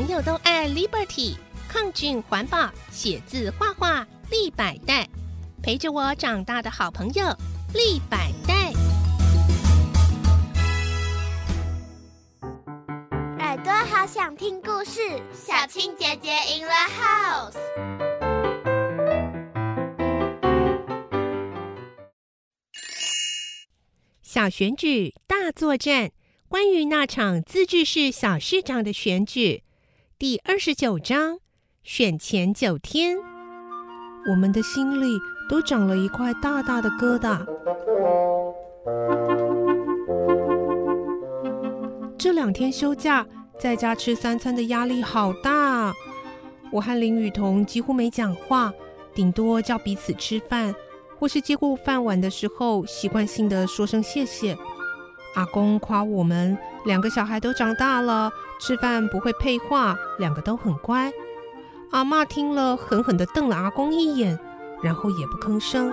朋友都爱 Liberty，抗菌环保，写字画画立百代，陪着我长大的好朋友立百代。耳朵好想听故事，小青姐姐 in the house。小选举大作战。关于那场自治市小市长的选举，第二十九章选前九天，我们的心里都长了一块大大的疙瘩。这两天休假，在家吃三餐的压力好大。我和林雨桐几乎没讲话，顶多叫彼此吃饭，或是接过饭碗的时候，习惯性的说声谢谢。阿公夸我们两个小孩都长大了，吃饭不会配话，两个都很乖。阿妈听了，狠狠地瞪了阿公一眼，然后也不吭声。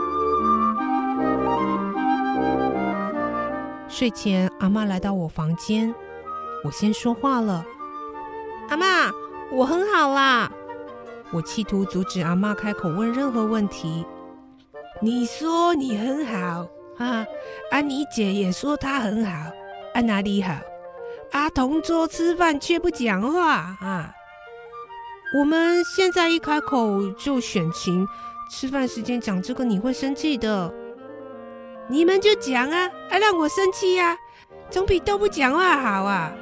睡前，阿妈来到我房间，我先说话了：“阿妈，我很好啦。”我企图阻止阿妈开口问任何问题。你说你很好。啊，安妮姐也说她很好，啊哪里好？啊同桌吃饭却不讲话啊！我们现在一开口就选情，吃饭时间讲这个你会生气的。你们就讲啊，啊让我生气呀，总比都不讲话好啊！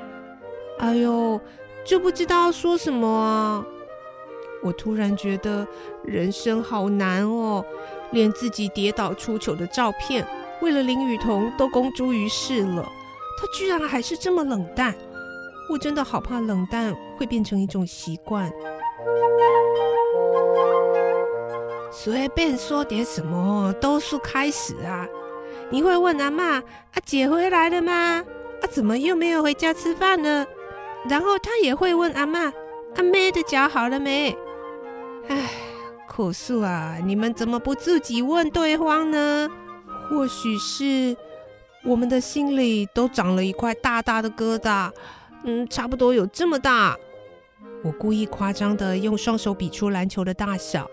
哎呦，就不知道说什么啊！我突然觉得人生好难哦，连自己跌倒出糗的照片。为了林雨桐都公诸于世了，他居然还是这么冷淡，我真的好怕冷淡会变成一种习惯。随便说点什么都是开始啊！你会问阿妈：“阿姐回来了吗？啊，怎么又没有回家吃饭呢？”然后他也会问阿妈：“阿妹的脚好了没？”唉，可是啊，你们怎么不自己问对方呢？或许是我们的心里都长了一块大大的疙瘩，嗯，差不多有这么大。我故意夸张的用双手比出篮球的大小，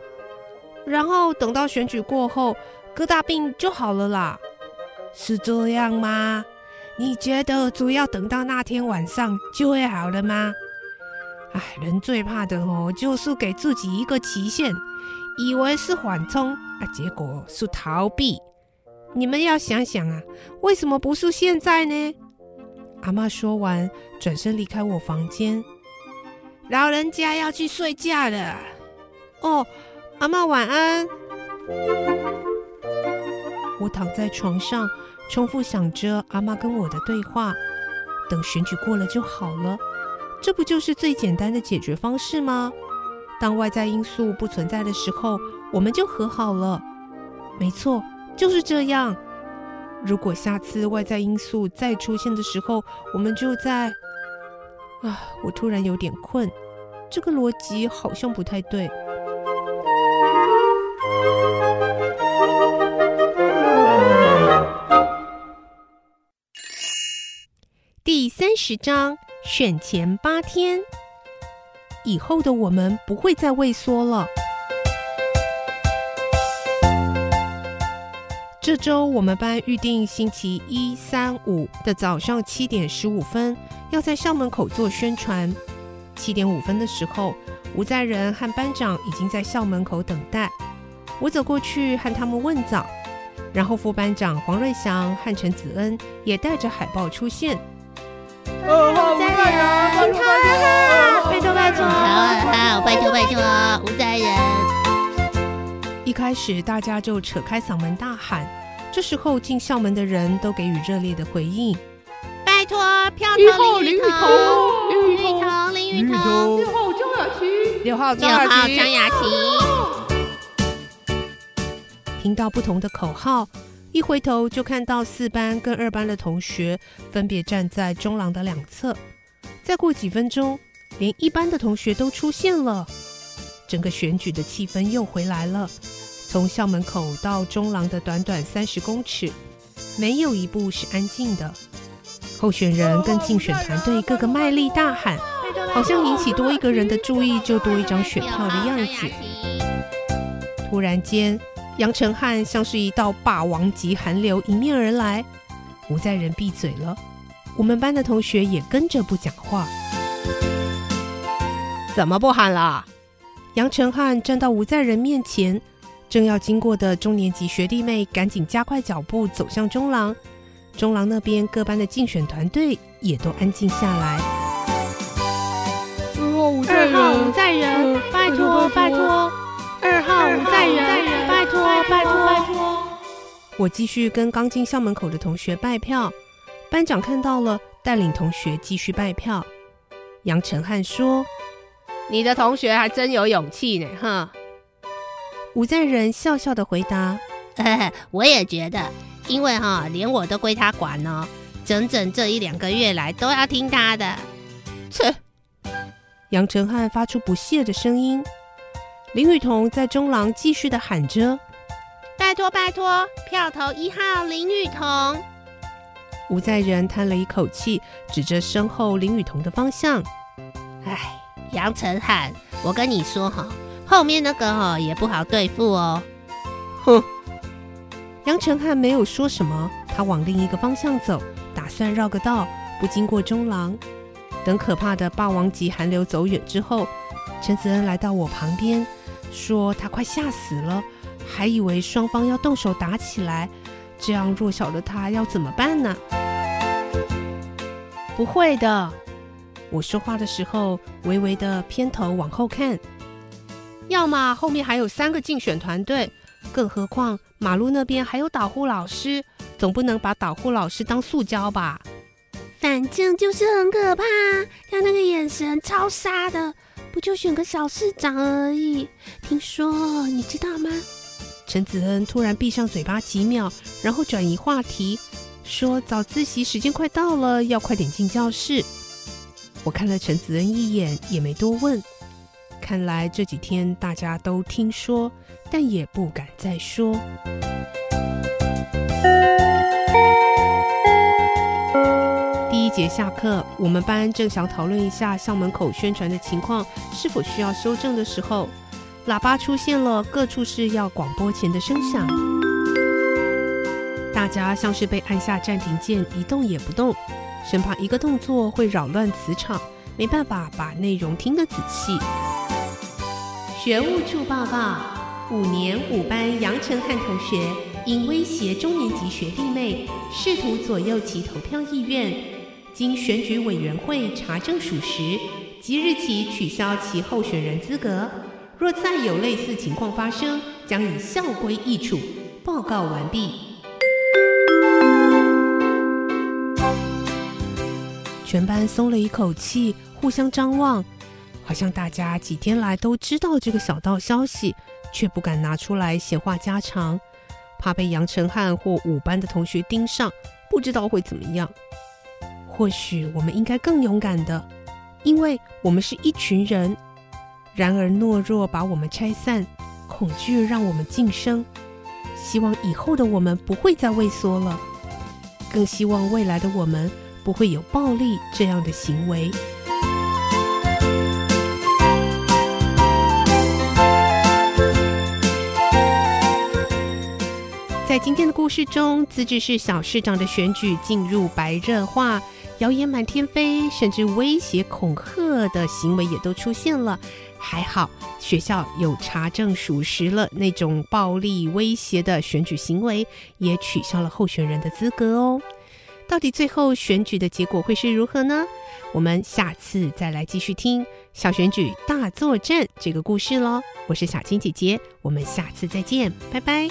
然后等到选举过后，疙瘩病就好了啦。是这样吗？你觉得主要等到那天晚上就会好了吗？哎，人最怕的哦，就是给自己一个期限，以为是缓冲啊，结果是逃避。你们要想想啊，为什么不是现在呢？阿妈说完，转身离开我房间。老人家要去睡觉了。哦，阿妈晚安。我躺在床上，重复想着阿妈跟我的对话。等选举过了就好了，这不就是最简单的解决方式吗？当外在因素不存在的时候，我们就和好了。没错。就是这样。如果下次外在因素再出现的时候，我们就在……啊，我突然有点困，这个逻辑好像不太对。第三十章选前八天以后的我们不会再畏缩了。这周我们班预定星期一、三、五的早上七点十五分要在校门口做宣传。七点五分的时候，吴在仁和班长已经在校门口等待。我走过去和他们问早，然后副班长黄瑞祥和陈子恩也带着海报出现。吴在仁，开始大家就扯开嗓门大喊，这时候进校门的人都给予热烈的回应。拜托，票投林雨桐，林雨桐，林雨桐，六号张雅琪，六号张雅琪。听到不同的口号，一回头就看到四班跟二班的同学分别站在中廊的两侧。再过几分钟，连一班的同学都出现了。整个选举的气氛又回来了。从校门口到中廊的短短三十公尺，没有一步是安静的。候选人跟竞选团队个个卖力大喊：“拜托拜好像引起多一个人的注意，就多一张选票的样子。突然间，杨成汉像是一道霸王级寒流迎面而来，吴在仁闭嘴了，我们班的同学也跟着不讲话。怎么不喊了？杨成汉站到吴在仁面前，正要经过的中年级学弟妹赶紧加快脚步走向中廊。中廊那边各班的竞选团队也都安静下来。二号五在仁，拜托拜托！二号五在人，拜托拜托拜托！我继续跟刚进校门口的同学拜票，班长看到了，带领同学继续拜票。杨成汉说。你的同学还真有勇气呢，哈！吴在仁笑笑的回答：“ 我也觉得，因为哈，连我都归他管哦，整整这一两个月来都要听他的。”切！杨成汉发出不屑的声音。林雨桐在中廊继续的喊着：“拜托拜托，票投一号林雨桐。”吴在仁叹了一口气，指着身后林雨桐的方向：“唉。”杨成汉，我跟你说哈，后面那个哈也不好对付哦。哼，杨成汉没有说什么，他往另一个方向走，打算绕个道，不经过中廊。等可怕的霸王级寒流走远之后，陈子恩来到我旁边，说他快吓死了，还以为双方要动手打起来，这样弱小的他要怎么办呢？不会的。我说话的时候，微微的偏头往后看。要么后面还有三个竞选团队，更何况马路那边还有导护老师，总不能把导护老师当塑胶吧？反正就是很可怕，他那个眼神超杀的，不就选个小市长而已？听说你知道吗？陈子恩突然闭上嘴巴几秒，然后转移话题，说早自习时间快到了，要快点进教室。我看了陈子恩一眼，也没多问。看来这几天大家都听说，但也不敢再说。第一节下课，我们班正想讨论一下校门口宣传的情况是否需要修正的时候，喇叭出现了各处是要广播前的声响。大家像是被按下暂停键，一动也不动。生怕一个动作会扰乱磁场，没办法把内容听得仔细。学务处报告：五年五班杨成汉同学因威胁中年级学弟妹，试图左右其投票意愿，经选举委员会查证属实，即日起取消其候选人资格。若再有类似情况发生，将以校规议处。报告完毕。全班松了一口气，互相张望，好像大家几天来都知道这个小道消息，却不敢拿出来闲话家常，怕被杨成汉或五班的同学盯上，不知道会怎么样。或许我们应该更勇敢的，因为我们是一群人。然而懦弱把我们拆散，恐惧让我们晋升。希望以后的我们不会再畏缩了，更希望未来的我们。不会有暴力这样的行为。在今天的故事中，自治市小市长的选举进入白热化，谣言满天飞，甚至威胁恐吓的行为也都出现了。还好学校有查证属实了，那种暴力威胁的选举行为也取消了候选人的资格哦。到底最后选举的结果会是如何呢？我们下次再来继续听小选举大作战这个故事喽。我是小青姐姐，我们下次再见，拜拜。